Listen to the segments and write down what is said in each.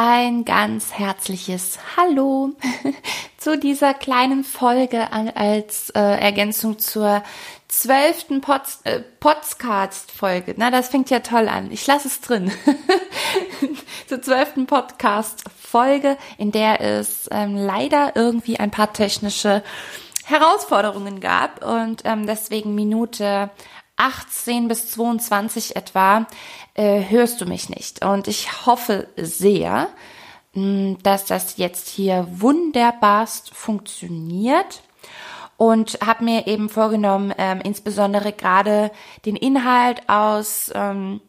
ein ganz herzliches Hallo zu dieser kleinen Folge als äh, Ergänzung zur zwölften Pod äh, Podcast-Folge. Na, das fängt ja toll an. Ich lasse es drin. zur zwölften Podcast-Folge, in der es ähm, leider irgendwie ein paar technische Herausforderungen gab und ähm, deswegen Minute 18 bis 22 etwa äh, hörst du mich nicht. Und ich hoffe sehr, mh, hm, dass das jetzt hier wunderbarst funktioniert und habe mir eben vorgenommen, ähm, insbesondere gerade den Inhalt aus ähm,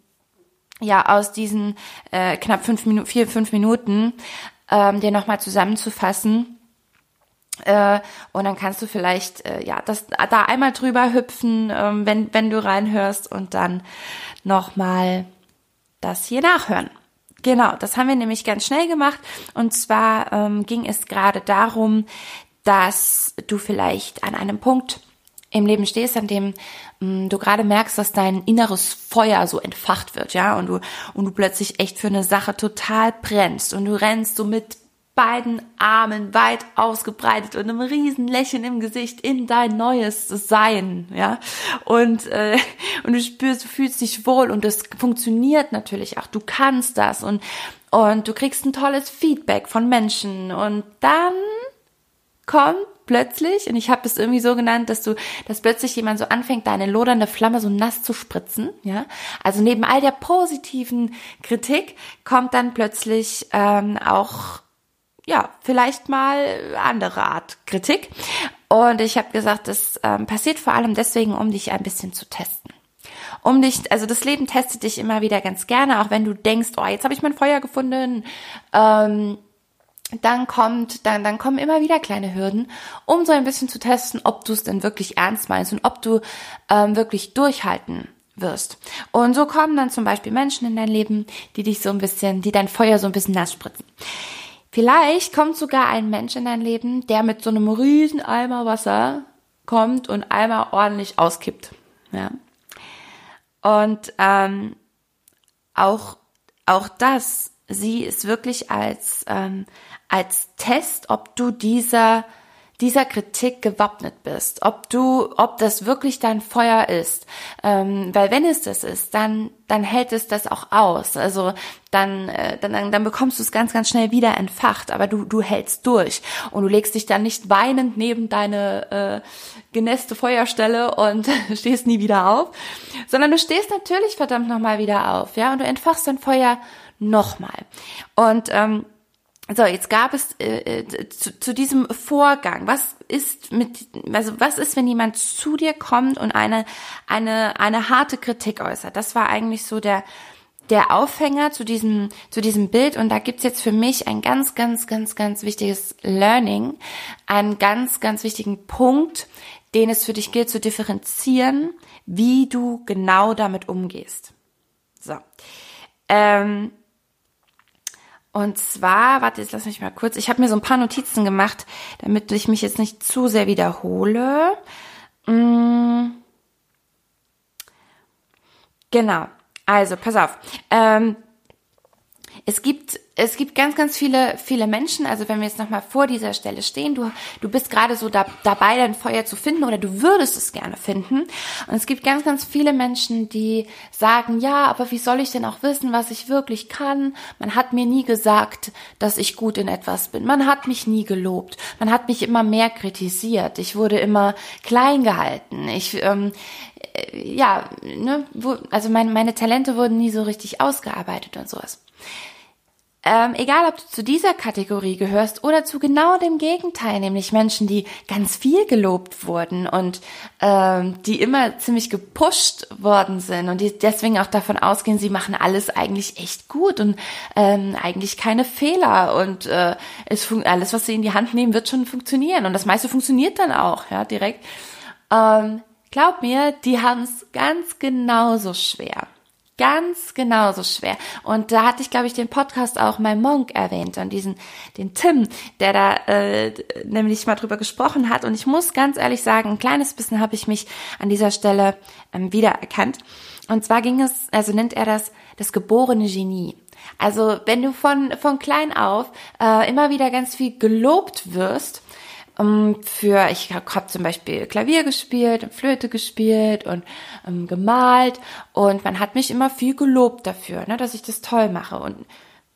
ja aus diesen äh, knapp fünf Minuten, vier fünf Minuten, ähm, dir nochmal zusammenzufassen äh, und dann kannst du vielleicht äh, ja das da einmal drüber hüpfen, ähm, wenn wenn du reinhörst und dann noch mal das hier nachhören. Genau, das haben wir nämlich ganz schnell gemacht. Und zwar ähm, ging es gerade darum, dass du vielleicht an einem Punkt im Leben stehst, an dem mh, mm, du gerade merkst, dass dein inneres Feuer so entfacht wird, ja, und du und du plötzlich echt für eine Sache total brennst und du rennst so mit beiden Armen weit ausgebreitet und einem riesen Lächeln im Gesicht in dein neues Sein, ja. Und, äh, und du spürst, du fühlst dich wohl und das funktioniert natürlich auch. Du kannst das und, und du kriegst ein tolles Feedback von Menschen und dann kommt plötzlich, und ich habe das irgendwie so genannt, dass du, dass plötzlich jemand so anfängt, deine lodernde Flamme so nass zu spritzen, ja. Also neben all der positiven Kritik kommt dann plötzlich ähm, auch ja, vielleicht mal andere Art Kritik. Und ich habe gesagt, das ähm, passiert vor allem deswegen, um dich ein bisschen zu testen. Um dich, also das Leben testet dich immer wieder ganz gerne, auch wenn du denkst, oh, jetzt habe ich mein Feuer gefunden. Ähm, dann kommt, dann, dann kommen immer wieder kleine Hürden, um so ein bisschen zu testen, ob du es denn wirklich ernst meinst und ob du ähm, wirklich durchhalten wirst. Und so kommen dann zum Beispiel Menschen in dein Leben, die dich so ein bisschen, die dein Feuer so ein bisschen nass spritzen. Vielleicht kommt sogar ein Mensch in dein Leben, der mit so einem riesen Eimer Wasser kommt und einmal ordentlich auskippt. Ja. Und ähm, auch, auch das, sie ist wirklich als, ähm, als Test, ob du dieser dieser Kritik gewappnet bist, ob du, ob das wirklich dein Feuer ist, ähm, weil wenn es das ist, dann dann hält es das auch aus, also dann äh, dann dann bekommst du es ganz ganz schnell wieder entfacht, aber du du hältst durch und du legst dich dann nicht weinend neben deine äh, genässte Feuerstelle und stehst nie wieder auf, sondern du stehst natürlich verdammt nochmal wieder auf, ja und du entfachst dein Feuer nochmal und ähm, so, jetzt gab es äh, äh, zu, zu diesem Vorgang. Was ist mit, also was ist, wenn jemand zu dir kommt und eine eine eine harte Kritik äußert? Das war eigentlich so der der Aufhänger zu diesem zu diesem Bild und da gibt's jetzt für mich ein ganz ganz ganz ganz wichtiges Learning, einen ganz ganz wichtigen Punkt, den es für dich gilt zu differenzieren, wie du genau damit umgehst. So. Ähm, und zwar, warte, jetzt lass mich mal kurz. Ich habe mir so ein paar Notizen gemacht, damit ich mich jetzt nicht zu sehr wiederhole. Mm. Genau. Also, pass auf. Ähm, es gibt es gibt ganz, ganz viele, viele Menschen, also wenn wir jetzt nochmal vor dieser Stelle stehen, du, du bist gerade so da, dabei, dein Feuer zu finden oder du würdest es gerne finden. Und es gibt ganz, ganz viele Menschen, die sagen, ja, aber wie soll ich denn auch wissen, was ich wirklich kann? Man hat mir nie gesagt, dass ich gut in etwas bin. Man hat mich nie gelobt. Man hat mich immer mehr kritisiert. Ich wurde immer klein gehalten. Ich, ähm, äh, ja, ne, wo, also meine, meine Talente wurden nie so richtig ausgearbeitet und sowas. Ähm, egal, ob du zu dieser Kategorie gehörst oder zu genau dem Gegenteil, nämlich Menschen, die ganz viel gelobt wurden und ähm, die immer ziemlich gepusht worden sind und die deswegen auch davon ausgehen, sie machen alles eigentlich echt gut und ähm, eigentlich keine Fehler und äh, es alles, was sie in die Hand nehmen, wird schon funktionieren und das meiste funktioniert dann auch, ja, direkt. Ähm, glaub mir, die haben es ganz genauso schwer ganz genauso schwer. Und da hatte ich, glaube ich, den Podcast auch mein Monk erwähnt und diesen, den Tim, der da äh, nämlich mal drüber gesprochen hat. Und ich muss ganz ehrlich sagen, ein kleines bisschen habe ich mich an dieser Stelle ähm, wiedererkannt. Und zwar ging es, also nennt er das das geborene Genie. Also wenn du von, von klein auf äh, immer wieder ganz viel gelobt wirst, für, ich habe zum Beispiel Klavier gespielt, Flöte gespielt und ähm, gemalt und man hat mich immer viel gelobt dafür, ne, dass ich das toll mache und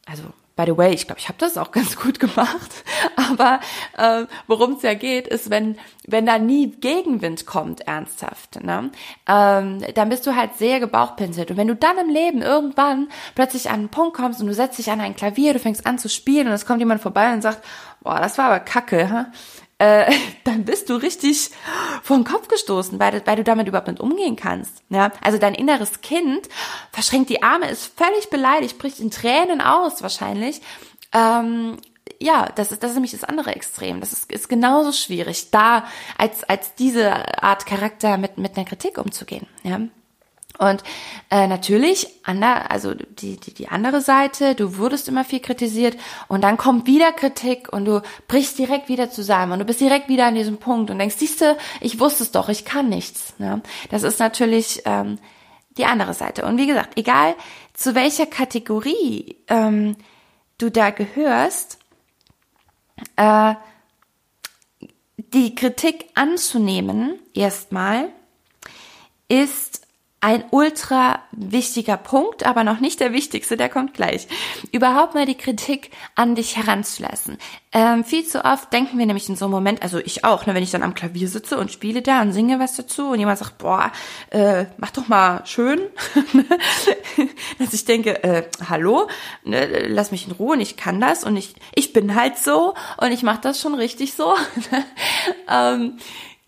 also By the way, ich glaube, ich habe das auch ganz gut gemacht. Aber äh, worum es ja geht, ist, wenn wenn da nie Gegenwind kommt, ernsthaft, ne, ähm, dann bist du halt sehr gebauchpinselt. Und wenn du dann im Leben irgendwann plötzlich an einen Punkt kommst und du setzt dich an ein Klavier, du fängst an zu spielen und es kommt jemand vorbei und sagt, boah, das war aber Kacke, ha? Äh, dann bist du richtig vor den Kopf gestoßen, weil, weil du damit überhaupt nicht umgehen kannst. Ja? Also dein inneres Kind verschränkt die Arme, ist völlig beleidigt, bricht in Tränen aus wahrscheinlich. Ähm, ja, das ist, das ist nämlich das andere Extrem. Das ist, ist genauso schwierig, da als, als diese Art Charakter mit, mit einer Kritik umzugehen. Ja? Und äh, natürlich, ander, also die, die, die andere Seite, du wurdest immer viel kritisiert und dann kommt wieder Kritik und du brichst direkt wieder zusammen und du bist direkt wieder an diesem Punkt und denkst, siehste, ich wusste es doch, ich kann nichts. Ne? Das ist natürlich ähm, die andere Seite. Und wie gesagt, egal zu welcher Kategorie ähm, du da gehörst, äh, die Kritik anzunehmen, erstmal, ist ein ultra wichtiger Punkt, aber noch nicht der wichtigste, der kommt gleich. Überhaupt mal die Kritik an dich heranzulassen. Ähm, viel zu oft denken wir nämlich in so einem Moment, also ich auch, ne, wenn ich dann am Klavier sitze und spiele da und singe was dazu und jemand sagt, boah, äh, mach doch mal schön, dass ich denke, äh, hallo, ne, lass mich in Ruhe und ich kann das und ich, ich bin halt so und ich mache das schon richtig so. ähm,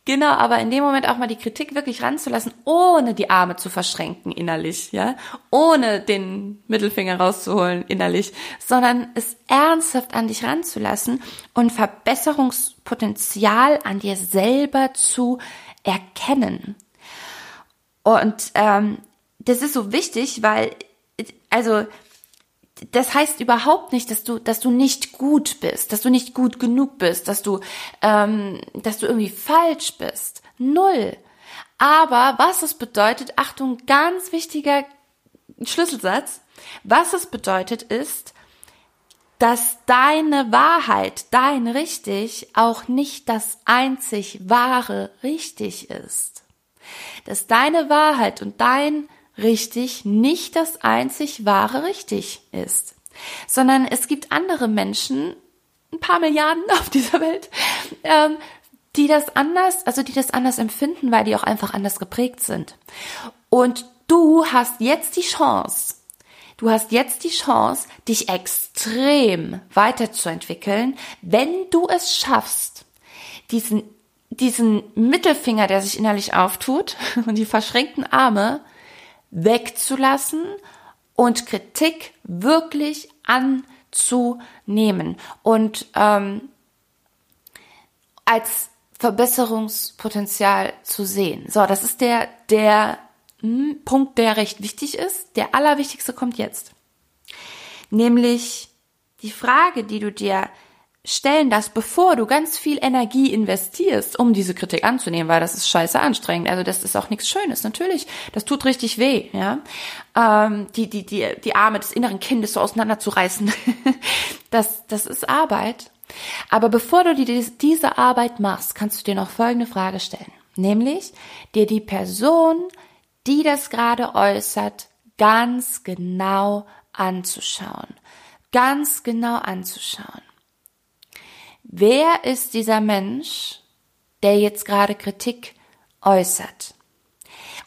Genau, aber in dem Moment auch mal die Kritik wirklich ranzulassen, ohne die Arme zu verschränken innerlich, ja, ohne den Mittelfinger rauszuholen innerlich, sondern es ernsthaft an dich ranzulassen und Verbesserungspotenzial an dir selber zu erkennen. Und ähm, das ist so wichtig, weil also das heißt überhaupt nicht, dass du, dass du nicht gut bist, dass du nicht gut genug bist, dass du, ähm, dass du irgendwie falsch bist. Null. Aber was es bedeutet, Achtung, ganz wichtiger Schlüsselsatz, was es bedeutet ist, dass deine Wahrheit, dein richtig, auch nicht das einzig wahre richtig ist. Dass deine Wahrheit und dein richtig nicht das einzig wahre richtig ist, sondern es gibt andere Menschen, ein paar Milliarden auf dieser Welt, ähm, die das anders, also die das anders empfinden, weil die auch einfach anders geprägt sind. Und du hast jetzt die Chance, du hast jetzt die Chance, dich extrem weiterzuentwickeln, wenn du es schaffst, diesen, diesen Mittelfinger, der sich innerlich auftut und die verschränkten Arme wegzulassen und Kritik wirklich anzunehmen und ähm, als Verbesserungspotenzial zu sehen. So, das ist der, der hm, Punkt, der recht wichtig ist. Der allerwichtigste kommt jetzt. Nämlich die Frage, die du dir stellen das, bevor du ganz viel Energie investierst, um diese Kritik anzunehmen, weil das ist scheiße anstrengend. Also das ist auch nichts Schönes. Natürlich, das tut richtig weh, ja. Ähm, die, die, die, die Arme des inneren Kindes so auseinanderzureißen. das, das ist Arbeit. Aber bevor du dir diese Arbeit machst, kannst du dir noch folgende Frage stellen. Nämlich, dir die Person, die das gerade äußert, ganz genau anzuschauen. Ganz genau anzuschauen. Wer ist dieser Mensch, der jetzt gerade Kritik äußert?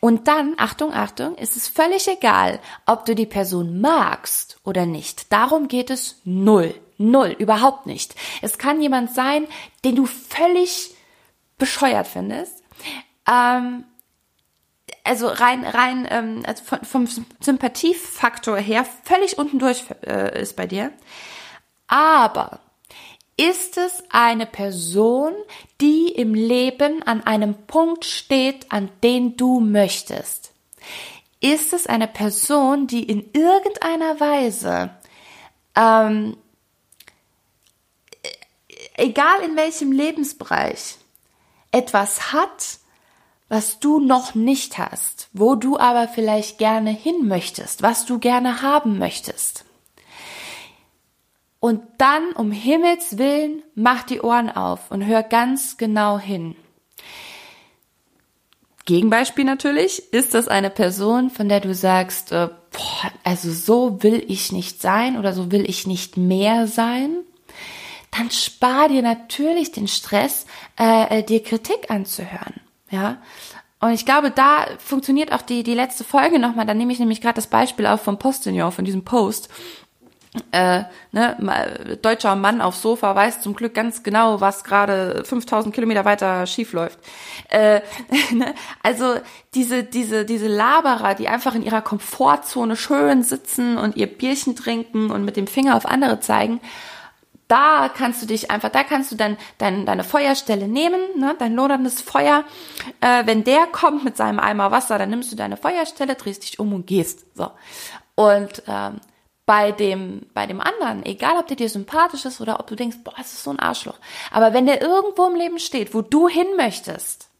Und dann, Achtung, Achtung, ist es völlig egal, ob du die Person magst oder nicht. Darum geht es null. Null, überhaupt nicht. Es kann jemand sein, den du völlig bescheuert findest. Ähm, also rein, rein ähm, also vom Sympathiefaktor her völlig unten durch äh, ist bei dir. Aber ist es eine Person, die im Leben an einem Punkt steht, an den du möchtest? Ist es eine Person, die in irgendeiner Weise, ähm, egal in welchem Lebensbereich, etwas hat, was du noch nicht hast, wo du aber vielleicht gerne hin möchtest, was du gerne haben möchtest? Und dann, um Himmels Willen, mach die Ohren auf und hör ganz genau hin. Gegenbeispiel natürlich, ist das eine Person, von der du sagst, äh, boah, also so will ich nicht sein oder so will ich nicht mehr sein, dann spar dir natürlich den Stress, äh, äh dir Kritik anzuhören. Ja, und ich glaube, da funktioniert auch die, die letzte Folge nochmal. Da nehme ich nämlich gerade das Beispiel auf vom Postillon, von diesem Post. Äh, ne, deutscher Mann aufs Sofa weiß zum Glück ganz genau, was gerade 5000 Kilometer weiter schief läuft. Äh, ne, also diese, diese, diese Laberer, die einfach in ihrer Komfortzone schön sitzen und ihr Bierchen trinken und mit dem Finger auf andere zeigen, da kannst du dich einfach, da kannst du dann dein, deine Feuerstelle nehmen, ne, dein loderndes Feuer. Äh, wenn der kommt mit seinem Eimer Wasser, dann nimmst du deine Feuerstelle, drehst dich um und gehst. So. Und ähm, bei dem, bei dem anderen, egal ob der dir sympathisch ist oder ob du denkst, boah, das ist so ein Arschloch. Aber wenn der irgendwo im Leben steht, wo du hin möchtest,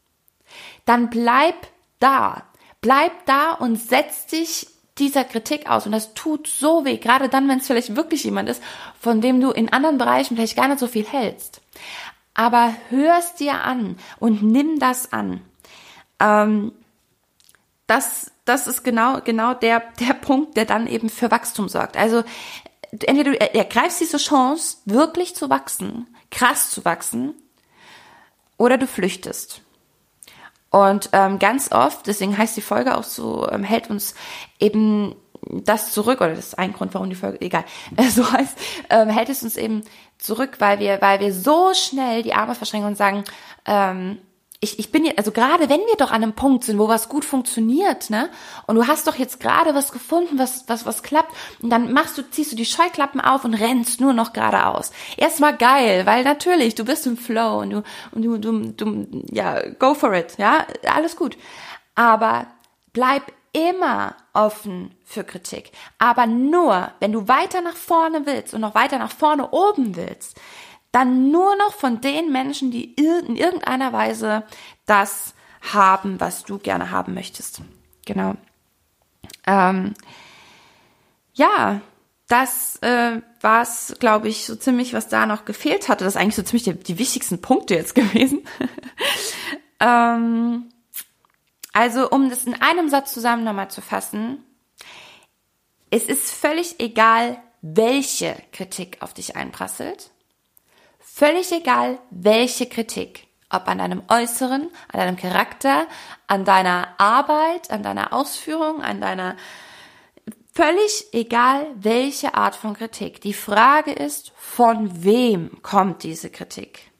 dann bleib da. Bleib da und setz dich dieser Kritik aus. Und das tut so weh, gerade dann, wenn es vielleicht wirklich jemand ist, von dem du in anderen Bereichen vielleicht gar nicht so viel hältst. Aber hörst dir an und nimm das an. Ähm, das, das ist genau, genau der, der Punkt, der dann eben für Wachstum sorgt. Also, entweder du ergreifst diese Chance, wirklich zu wachsen, krass zu wachsen, oder du flüchtest. Und ähm, ganz oft, deswegen heißt die Folge auch so, ähm, hält uns eben das zurück, oder das ist ein Grund, warum die Folge, egal, äh, so heißt, ähm, hält es uns eben zurück, weil wir, weil wir so schnell die Arme verschränken und sagen, ähm, ich, ich bin jetzt, also gerade wenn wir doch an einem Punkt sind, wo was gut funktioniert, ne? Und du hast doch jetzt gerade was gefunden, was, was, was klappt, und dann machst du, ziehst du die Scheuklappen auf und rennst nur noch geradeaus. Erstmal geil, weil natürlich, du bist im Flow und du, und du, du, du, ja, go for it, ja, alles gut. Aber bleib immer offen für Kritik. Aber nur, wenn du weiter nach vorne willst und noch weiter nach vorne oben willst, dann nur noch von den Menschen, die in irgendeiner Weise das haben, was du gerne haben möchtest. Genau. Ähm, ja, das äh, war es, glaube ich, so ziemlich, was da noch gefehlt hatte. Das ist eigentlich so ziemlich die, die wichtigsten Punkte jetzt gewesen. ähm, also, um das in einem Satz zusammen nochmal zu fassen, es ist völlig egal, welche Kritik auf dich einprasselt. Völlig egal, welche Kritik. Ob an deinem Äußeren, an deinem Charakter, an deiner Arbeit, an deiner Ausführung, an deiner Völlig egal, welche Art von Kritik. Die Frage ist, von wem kommt diese Kritik?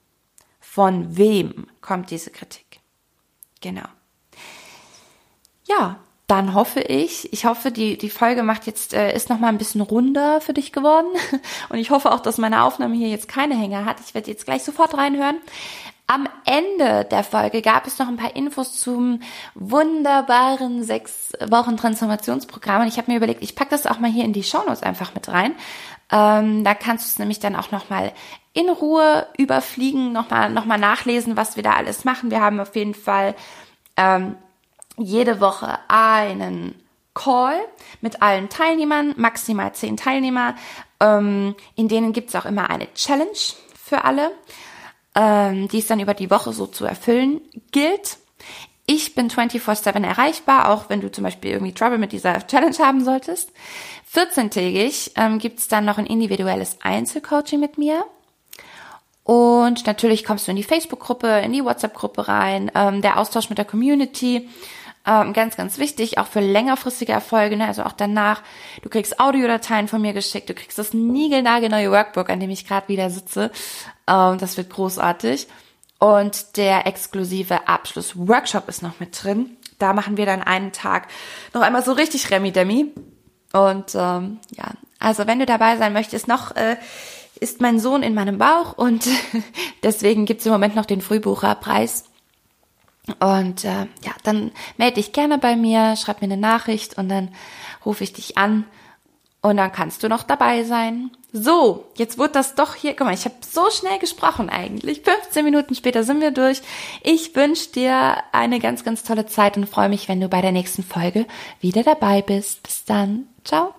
Von wem kommt diese Kritik? Genau. Ja, dann hoffe ich, ich hoffe, die, die Folge macht jetzt, äh, ist noch mal ein bisschen runder für dich geworden. Und ich hoffe auch, dass meine Aufnahme hier jetzt keine Hänger hat. Ich werde jetzt gleich sofort reinhören. Am Ende der Folge gab es noch ein paar Infos zum wunderbaren sechs Wochen Transformationsprogramm. Und ich habe mir überlegt, ich packe das auch mal hier in die Shownotes einfach mit rein. Ähm, da kannst du es nämlich dann auch noch mal in Ruhe überfliegen, noch mal, noch mal nachlesen, was wir da alles machen. Wir haben auf jeden Fall ähm, jede Woche einen Call mit allen Teilnehmern, maximal zehn Teilnehmer. Ähm, in denen gibt es auch immer eine Challenge für alle, ähm, die es dann über die Woche so zu erfüllen gilt. Ich bin 24-7 erreichbar, auch wenn du zum Beispiel irgendwie Trouble mit dieser Challenge haben solltest. 14-tägig ähm, gibt es dann noch ein individuelles Einzelcoaching mit mir. Und natürlich kommst du in die Facebook-Gruppe, in die WhatsApp-Gruppe rein, ähm, der Austausch mit der Community ähm, ganz, ganz wichtig, auch für längerfristige Erfolge, ne? also auch danach. Du kriegst Audiodateien von mir geschickt, du kriegst das niegelnagelneue Workbook, an dem ich gerade wieder sitze. Ähm, das wird großartig. Und der exklusive Abschlussworkshop ist noch mit drin. Da machen wir dann einen Tag noch einmal so richtig Remi-Demi. Und ähm, ja, also wenn du dabei sein möchtest, noch äh, ist mein Sohn in meinem Bauch und deswegen gibt's im Moment noch den Frühbucherpreis. Und äh, ja, dann melde dich gerne bei mir, schreib mir eine Nachricht und dann rufe ich dich an und dann kannst du noch dabei sein. So, jetzt wird das doch hier, guck mal, ich habe so schnell gesprochen eigentlich. 15 Minuten später sind wir durch. Ich wünsche dir eine ganz, ganz tolle Zeit und freue mich, wenn du bei der nächsten Folge wieder dabei bist. Bis dann. Ciao.